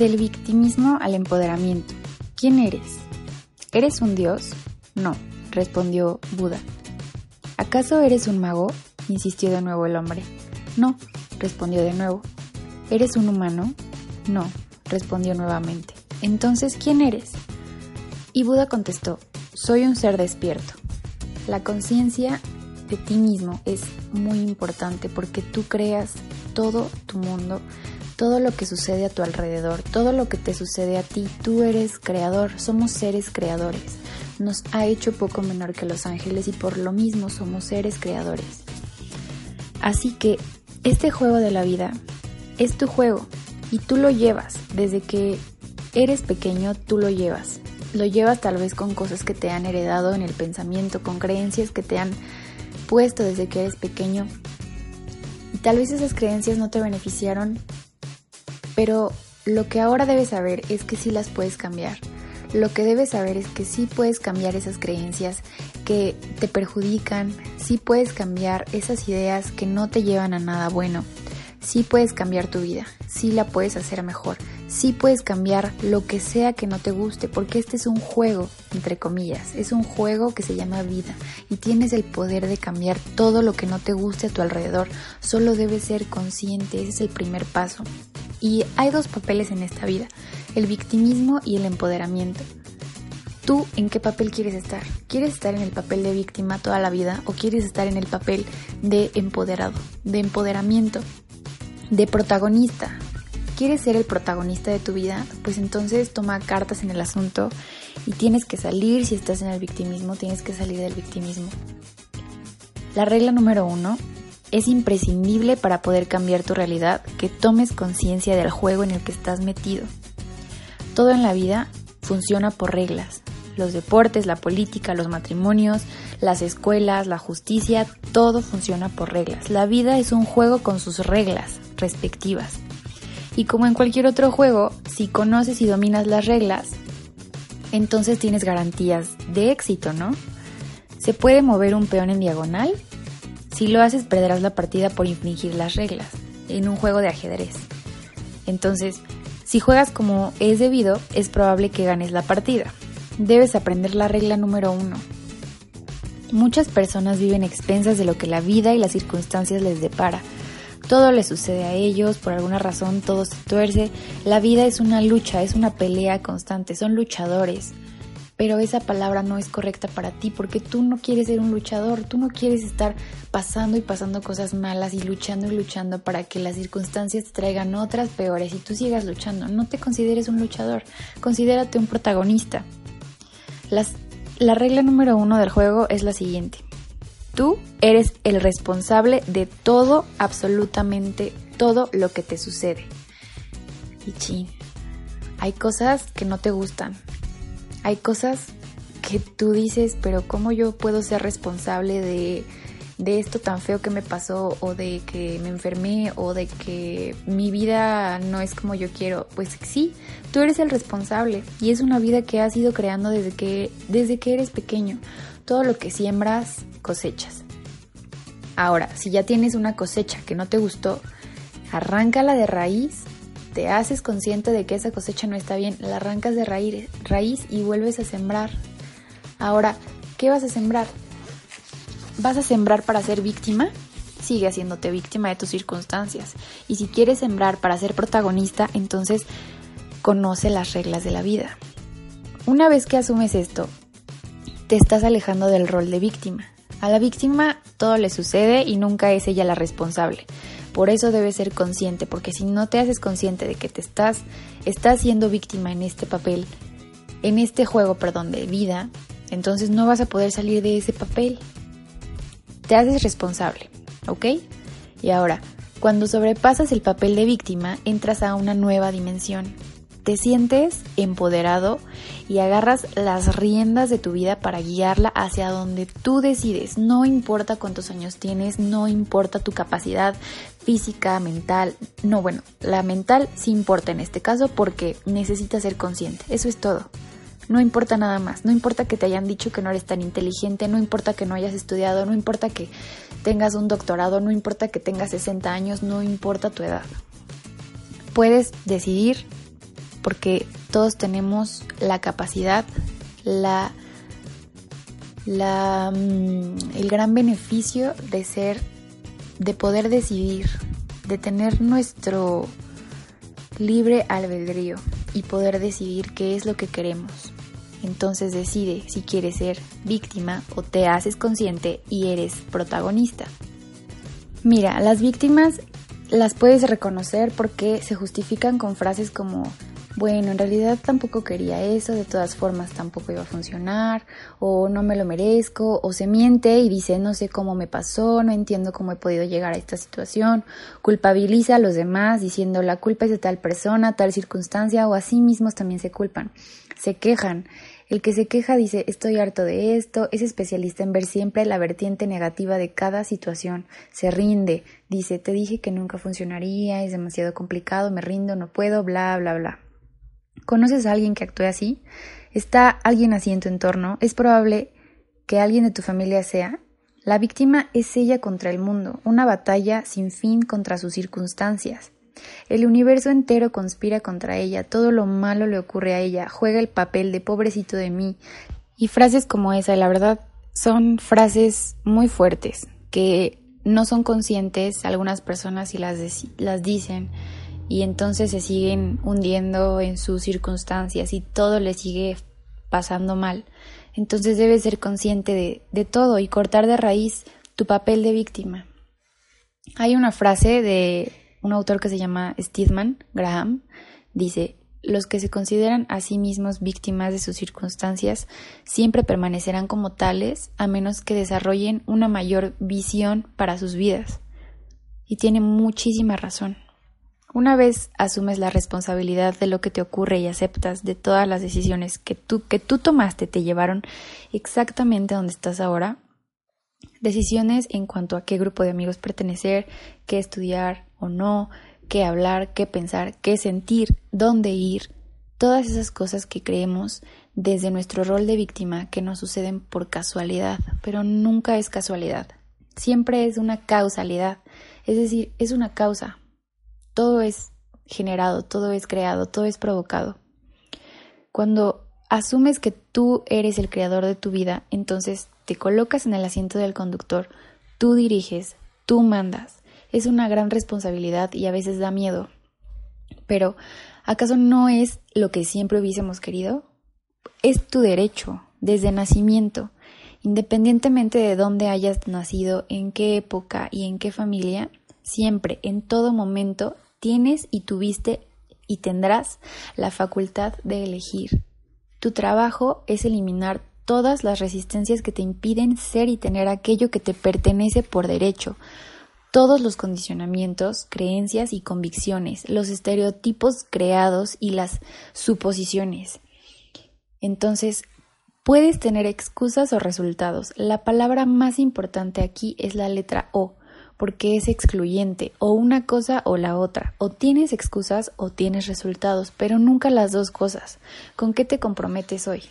Del victimismo al empoderamiento. ¿Quién eres? ¿Eres un dios? No, respondió Buda. ¿Acaso eres un mago? insistió de nuevo el hombre. No, respondió de nuevo. ¿Eres un humano? No, respondió nuevamente. Entonces, ¿quién eres? Y Buda contestó, soy un ser despierto. La conciencia de ti mismo es muy importante porque tú creas todo tu mundo, todo lo que sucede a tu alrededor, todo lo que te sucede a ti, tú eres creador, somos seres creadores. Nos ha hecho poco menor que los ángeles y por lo mismo somos seres creadores. Así que este juego de la vida es tu juego y tú lo llevas desde que eres pequeño, tú lo llevas. Lo llevas tal vez con cosas que te han heredado en el pensamiento, con creencias que te han puesto desde que eres pequeño. Y tal vez esas creencias no te beneficiaron pero lo que ahora debes saber es que sí las puedes cambiar. Lo que debes saber es que sí puedes cambiar esas creencias que te perjudican, sí puedes cambiar esas ideas que no te llevan a nada bueno, sí puedes cambiar tu vida, sí la puedes hacer mejor, sí puedes cambiar lo que sea que no te guste, porque este es un juego, entre comillas, es un juego que se llama vida y tienes el poder de cambiar todo lo que no te guste a tu alrededor, solo debes ser consciente, ese es el primer paso. Y hay dos papeles en esta vida, el victimismo y el empoderamiento. ¿Tú en qué papel quieres estar? ¿Quieres estar en el papel de víctima toda la vida o quieres estar en el papel de empoderado, de empoderamiento, de protagonista? ¿Quieres ser el protagonista de tu vida? Pues entonces toma cartas en el asunto y tienes que salir, si estás en el victimismo, tienes que salir del victimismo. La regla número uno es imprescindible para poder cambiar tu realidad que tomes conciencia del juego en el que estás metido. Todo en la vida funciona por reglas. Los deportes, la política, los matrimonios, las escuelas, la justicia, todo funciona por reglas. La vida es un juego con sus reglas respectivas. Y como en cualquier otro juego, si conoces y dominas las reglas, entonces tienes garantías de éxito, ¿no? ¿Se puede mover un peón en diagonal? Si lo haces, perderás la partida por infringir las reglas en un juego de ajedrez. Entonces, si juegas como es debido, es probable que ganes la partida. Debes aprender la regla número uno. Muchas personas viven expensas de lo que la vida y las circunstancias les depara. Todo les sucede a ellos, por alguna razón todo se tuerce. La vida es una lucha, es una pelea constante, son luchadores pero esa palabra no es correcta para ti porque tú no quieres ser un luchador, tú no quieres estar pasando y pasando cosas malas y luchando y luchando para que las circunstancias te traigan otras peores y tú sigas luchando. No te consideres un luchador, considérate un protagonista. la regla número uno del juego es la siguiente. Tú eres el responsable de todo, absolutamente todo lo que te sucede. Y chin, hay cosas que no te gustan, hay cosas que tú dices, pero ¿cómo yo puedo ser responsable de, esto tan feo que me pasó o de que me enfermé o de que mi vida no es como yo quiero? Pues sí, tú eres el responsable y es una vida que has ido creando desde que, desde que eres pequeño. Todo lo que siembras, cosechas. Ahora, si ya tienes una cosecha que no te gustó, arráncala de raíz te haces consciente de que esa cosecha no está bien, la arrancas de raíz, raíz y vuelves a sembrar. Ahora, ¿qué vas a sembrar? ¿Vas a sembrar para ser víctima? Sigue haciéndote víctima de tus circunstancias. Y si quieres sembrar para ser protagonista, entonces conoce las reglas de la vida. Una vez que asumes esto, te estás alejando del rol de víctima. A la víctima todo le sucede y nunca es ella la responsable. Por eso debes ser consciente, porque si no te haces consciente de que te estás, estás siendo víctima en este papel, en este juego, perdón, de vida, entonces no vas a poder salir de ese papel. Te haces responsable, ¿ok? Y ahora, cuando sobrepasas el papel de víctima, entras a una nueva dimensión, te sientes empoderado y agarras las riendas de tu vida para guiarla hacia donde tú decides. No importa cuántos años tienes, no importa tu capacidad física, mental. No, bueno, la mental sí importa en este caso porque necesitas ser consciente. Eso es todo. No importa nada más. No importa que te hayan dicho que no eres tan inteligente, no importa que no hayas estudiado, no importa que tengas un doctorado, no importa que tengas 60 años, no importa tu edad. Puedes decidir porque todos tenemos la capacidad, la, la, mm, el gran beneficio de ser, de poder decidir, de tener nuestro libre albedrío y poder decidir qué es lo que queremos. Entonces decide si quieres ser víctima o te haces consciente y eres protagonista. Mira, las víctimas las puedes reconocer porque se justifican con frases como bueno, en realidad tampoco quería eso, de todas formas tampoco iba a funcionar, o no me lo merezco, o se miente y dice no sé cómo me pasó, no entiendo cómo he podido llegar a esta situación, culpabiliza a los demás diciendo la culpa es de tal persona, tal circunstancia, o a sí mismos también se culpan, se quejan. El que se queja dice estoy harto de esto, es especialista en ver siempre la vertiente negativa de cada situación, se rinde, dice te dije que nunca funcionaría, es demasiado complicado, me rindo, no puedo, bla, bla, bla. ¿Conoces a alguien que actúe así? ¿Está alguien así en tu entorno? Es probable que alguien de tu familia sea. La víctima es ella contra el mundo, una batalla sin fin contra sus circunstancias. El universo entero conspira contra ella, todo lo malo le ocurre a ella, juega el papel de pobrecito de mí. Y frases como esa, la verdad, son frases muy fuertes, que no son conscientes algunas personas y las, las dicen y entonces se siguen hundiendo en sus circunstancias y todo le sigue pasando mal. Entonces debes ser consciente de, de todo y cortar de raíz tu papel de víctima. Hay una frase de un autor que se llama Stedman Graham, dice, los que se consideran a sí mismos víctimas de sus circunstancias siempre permanecerán como tales a menos que desarrollen una mayor visión para sus vidas. Y tiene muchísima razón. Una vez asumes la responsabilidad de lo que te ocurre y aceptas de todas las decisiones que tú, que tú tomaste te llevaron exactamente donde estás ahora, decisiones en cuanto a qué grupo de amigos pertenecer, qué estudiar o no, qué hablar, qué pensar, qué sentir, dónde ir, todas esas cosas que creemos desde nuestro rol de víctima que nos suceden por casualidad, pero nunca es casualidad, siempre es una causalidad, es decir, es una causa, todo es generado, todo es creado, todo es provocado. Cuando asumes que tú eres el creador de tu vida, entonces te colocas en el asiento del conductor, tú diriges, tú mandas. Es una gran responsabilidad y a veces da miedo. Pero, ¿acaso no es lo que siempre hubiésemos querido? Es tu derecho, desde nacimiento. Independientemente de dónde hayas nacido, en qué época y en qué familia, siempre, en todo momento, tienes y tuviste y tendrás la facultad de elegir. Tu trabajo es eliminar todas las resistencias que te impiden ser y tener aquello que te pertenece por derecho, todos los condicionamientos, creencias y convicciones, los estereotipos creados y las suposiciones. Entonces, puedes tener excusas o resultados. La palabra más importante aquí es la letra O, porque es excluyente, o una cosa o la otra, o tienes excusas o tienes resultados, pero nunca las dos cosas. ¿Con qué te comprometes hoy?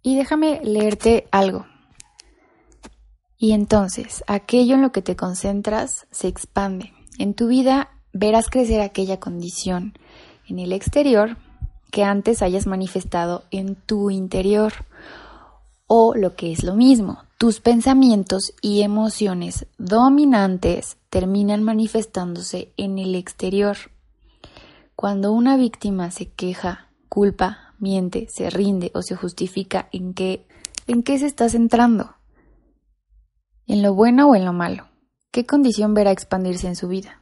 Y déjame leerte algo. Y entonces, aquello en lo que te concentras se expande. En tu vida verás crecer aquella condición en el exterior que antes hayas manifestado en tu interior. O lo que es lo mismo, tus pensamientos y emociones dominantes terminan manifestándose en el exterior. Cuando una víctima se queja, culpa, miente, se rinde o se justifica en qué, en qué se está centrando, en lo bueno o en lo malo, ¿qué condición verá expandirse en su vida?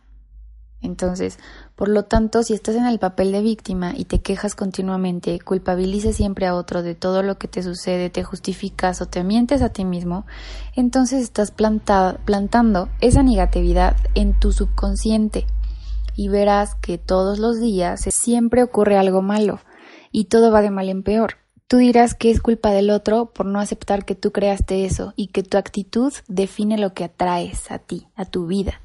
Entonces, por lo tanto, si estás en el papel de víctima y te quejas continuamente, culpabilices siempre a otro de todo lo que te sucede, te justificas o te mientes a ti mismo, entonces estás plantando esa negatividad en tu subconsciente y verás que todos los días siempre ocurre algo malo y todo va de mal en peor. Tú dirás que es culpa del otro por no aceptar que tú creaste eso y que tu actitud define lo que atraes a ti, a tu vida.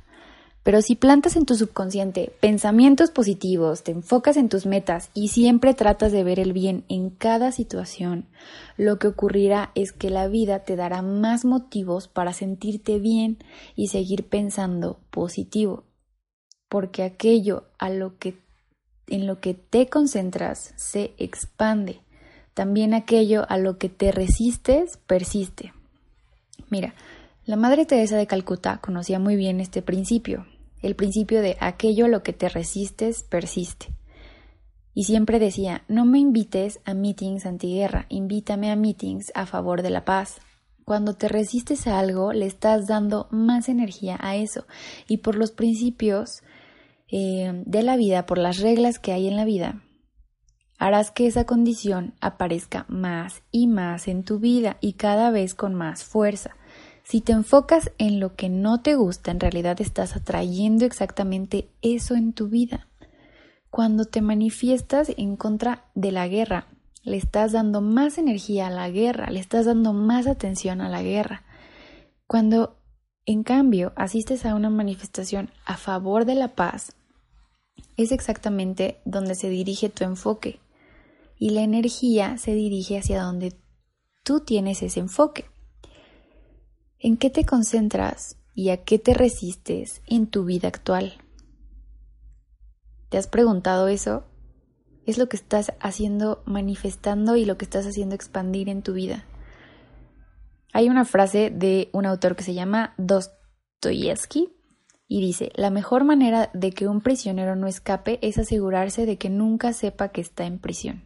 Pero si plantas en tu subconsciente pensamientos positivos, te enfocas en tus metas y siempre tratas de ver el bien en cada situación, lo que ocurrirá es que la vida te dará más motivos para sentirte bien y seguir pensando positivo. Porque aquello a lo que en lo que te concentras se expande. También aquello a lo que te resistes persiste. Mira, la Madre Teresa de Calcuta conocía muy bien este principio, el principio de aquello a lo que te resistes persiste. Y siempre decía, no me invites a meetings antiguerra, invítame a meetings a favor de la paz. Cuando te resistes a algo, le estás dando más energía a eso. Y por los principios eh, de la vida, por las reglas que hay en la vida, harás que esa condición aparezca más y más en tu vida y cada vez con más fuerza. Si te enfocas en lo que no te gusta, en realidad estás atrayendo exactamente eso en tu vida. Cuando te manifiestas en contra de la guerra, le estás dando más energía a la guerra, le estás dando más atención a la guerra. Cuando, en cambio, asistes a una manifestación a favor de la paz, es exactamente donde se dirige tu enfoque y la energía se dirige hacia donde tú tienes ese enfoque. ¿En qué te concentras y a qué te resistes en tu vida actual? ¿Te has preguntado eso? Es lo que estás haciendo, manifestando y lo que estás haciendo expandir en tu vida. Hay una frase de un autor que se llama Dostoyevsky y dice, la mejor manera de que un prisionero no escape es asegurarse de que nunca sepa que está en prisión.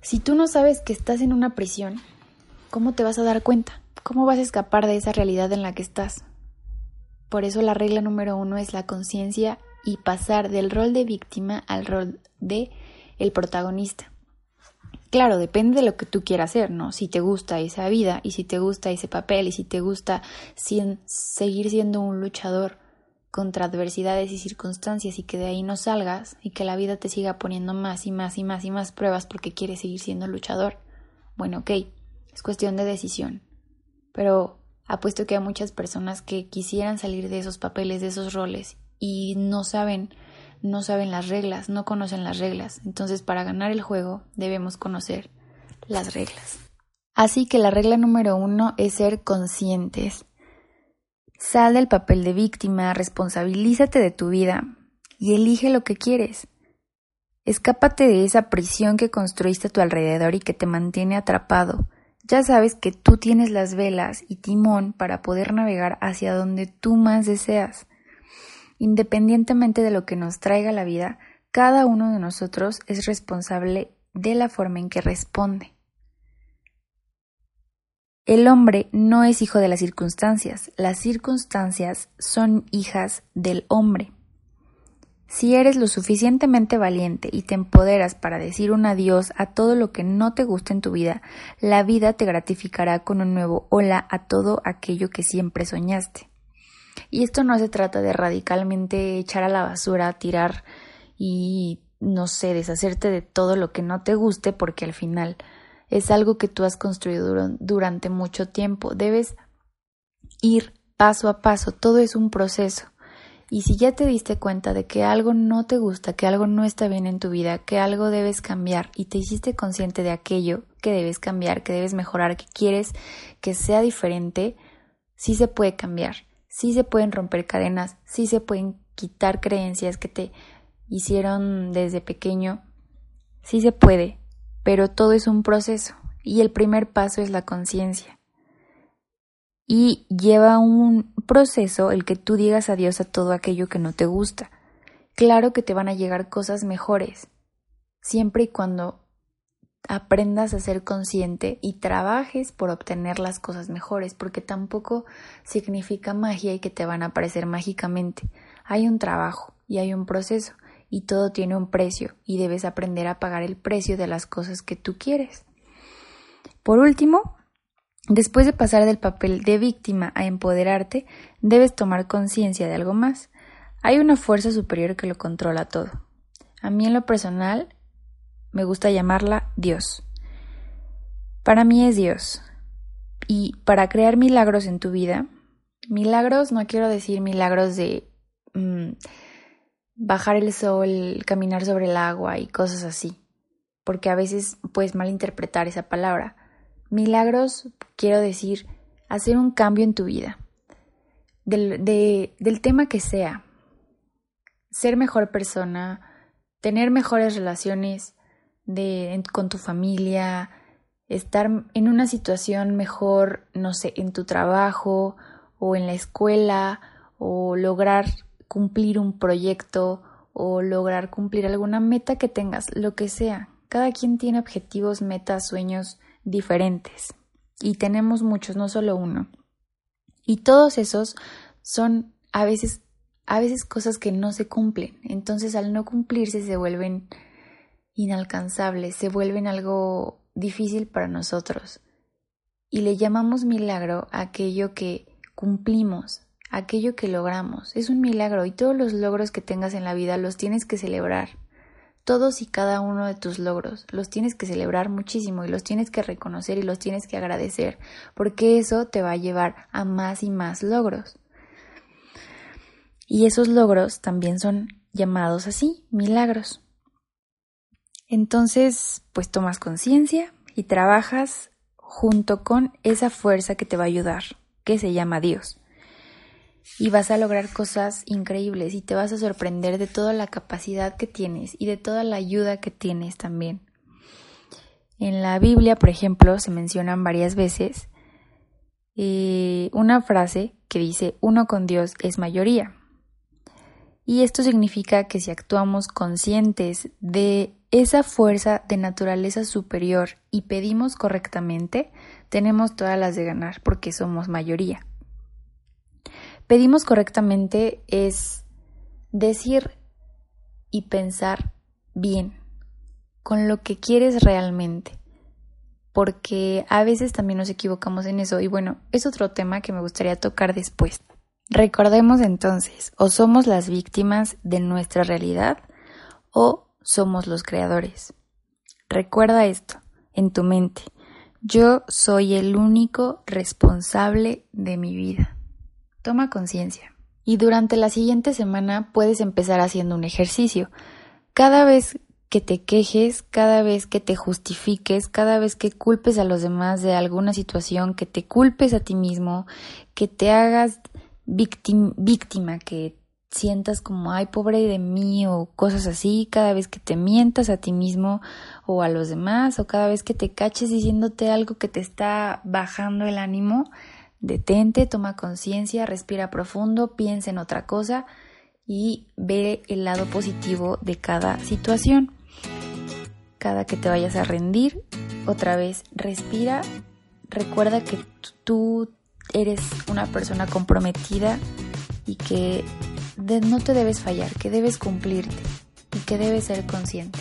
Si tú no sabes que estás en una prisión, ¿cómo te vas a dar cuenta? ¿Cómo vas a escapar de esa realidad en la que estás? Por eso la regla número uno es la conciencia y pasar del rol de víctima al rol de el protagonista. Claro, depende de lo que tú quieras hacer, ¿no? Si te gusta esa vida y si te gusta ese papel y si te gusta seguir siendo un luchador contra adversidades y circunstancias y que de ahí no salgas y que la vida te siga poniendo más y más y más y más pruebas porque quieres seguir siendo luchador. Bueno, ok, es cuestión de decisión. Pero apuesto que hay muchas personas que quisieran salir de esos papeles, de esos roles, y no saben, no saben las reglas, no conocen las reglas. Entonces, para ganar el juego, debemos conocer las reglas. Así que la regla número uno es ser conscientes. Sal del papel de víctima, responsabilízate de tu vida y elige lo que quieres. Escápate de esa prisión que construiste a tu alrededor y que te mantiene atrapado ya sabes que tú tienes las velas y timón para poder navegar hacia donde tú más deseas. Independientemente de lo que nos traiga la vida, cada uno de nosotros es responsable de la forma en que responde. El hombre no es hijo de las circunstancias, las circunstancias son hijas del hombre. Si eres lo suficientemente valiente y te empoderas para decir un adiós a todo lo que no te gusta en tu vida, la vida te gratificará con un nuevo hola a todo aquello que siempre soñaste. Y esto no se trata de radicalmente echar a la basura, tirar y, no sé, deshacerte de todo lo que no te guste porque al final es algo que tú has construido durante mucho tiempo. Debes ir paso a paso, todo es un proceso. Y si ya te diste cuenta de que algo no te gusta, que algo no está bien en tu vida, que algo debes cambiar y te hiciste consciente de aquello que debes cambiar, que debes mejorar, que quieres que sea diferente, sí se puede cambiar, sí se pueden romper cadenas, sí se pueden quitar creencias que te hicieron desde pequeño, sí se puede, pero todo es un proceso y el primer paso es la conciencia. Y lleva un proceso el que tú digas adiós a todo aquello que no te gusta. Claro que te van a llegar cosas mejores, siempre y cuando aprendas a ser consciente y trabajes por obtener las cosas mejores, porque tampoco significa magia y que te van a aparecer mágicamente. Hay un trabajo y hay un proceso y todo tiene un precio y debes aprender a pagar el precio de las cosas que tú quieres. Por último, Después de pasar del papel de víctima a empoderarte, debes tomar conciencia de algo más. Hay una fuerza superior que lo controla todo. A mí en lo personal me gusta llamarla Dios. Para mí es Dios. Y para crear milagros en tu vida, milagros no quiero decir milagros de mm, bajar el sol, caminar sobre el agua y cosas así, porque a veces puedes malinterpretar esa palabra. Milagros, quiero decir, hacer un cambio en tu vida, del, del tema que sea, ser mejor persona, tener mejores relaciones de, con tu familia, estar en una situación mejor, no sé, en tu trabajo o en la escuela o lograr cumplir un proyecto o lograr cumplir alguna meta que tengas, lo que sea. Cada quien tiene objetivos, metas, sueños diferentes y tenemos muchos, no solo uno. Y todos esos son a veces a veces cosas que no se cumplen. Entonces al no cumplirse se vuelven inalcanzables, se vuelven algo difícil para nosotros. Y le llamamos milagro aquello que cumplimos, aquello que logramos. Es un milagro y todos los logros que tengas en la vida los tienes que celebrar. Todos y cada uno de tus logros los tienes que celebrar muchísimo y los tienes que reconocer y los tienes que agradecer, porque eso te va a llevar a más y más logros. Y esos logros también son llamados así, milagros. Entonces, pues tomas conciencia y trabajas junto con esa fuerza que te va a ayudar, que se llama Dios. Y vas a lograr cosas increíbles y te vas a sorprender de toda la capacidad que tienes y de toda la ayuda que tienes también. En la Biblia, por ejemplo, se mencionan varias veces eh, una frase que dice, uno con Dios es mayoría. Y esto significa que si actuamos conscientes de esa fuerza de naturaleza superior y pedimos correctamente, tenemos todas las de ganar porque somos mayoría. Pedimos correctamente es decir y pensar bien, con lo que quieres realmente, porque a veces también nos equivocamos en eso y bueno, es otro tema que me gustaría tocar después. Recordemos entonces, o somos las víctimas de nuestra realidad o somos los creadores. Recuerda esto en tu mente. Yo soy el único responsable de mi vida. Toma conciencia. Y durante la siguiente semana puedes empezar haciendo un ejercicio. Cada vez que te quejes, cada vez que te justifiques, cada vez que culpes a los demás de alguna situación, que te culpes a ti mismo, que te hagas víctima, que sientas como, ay, pobre de mí o cosas así, cada vez que te mientas a ti mismo o a los demás o cada vez que te caches diciéndote algo que te está bajando el ánimo, detente, toma conciencia, respira profundo, piensa en otra cosa y ve el lado positivo de cada situación. Cada que te vayas a rendir, otra vez respira, recuerda que tú eres una persona comprometida y que no te debes fallar, que debes cumplirte y que debes ser consciente.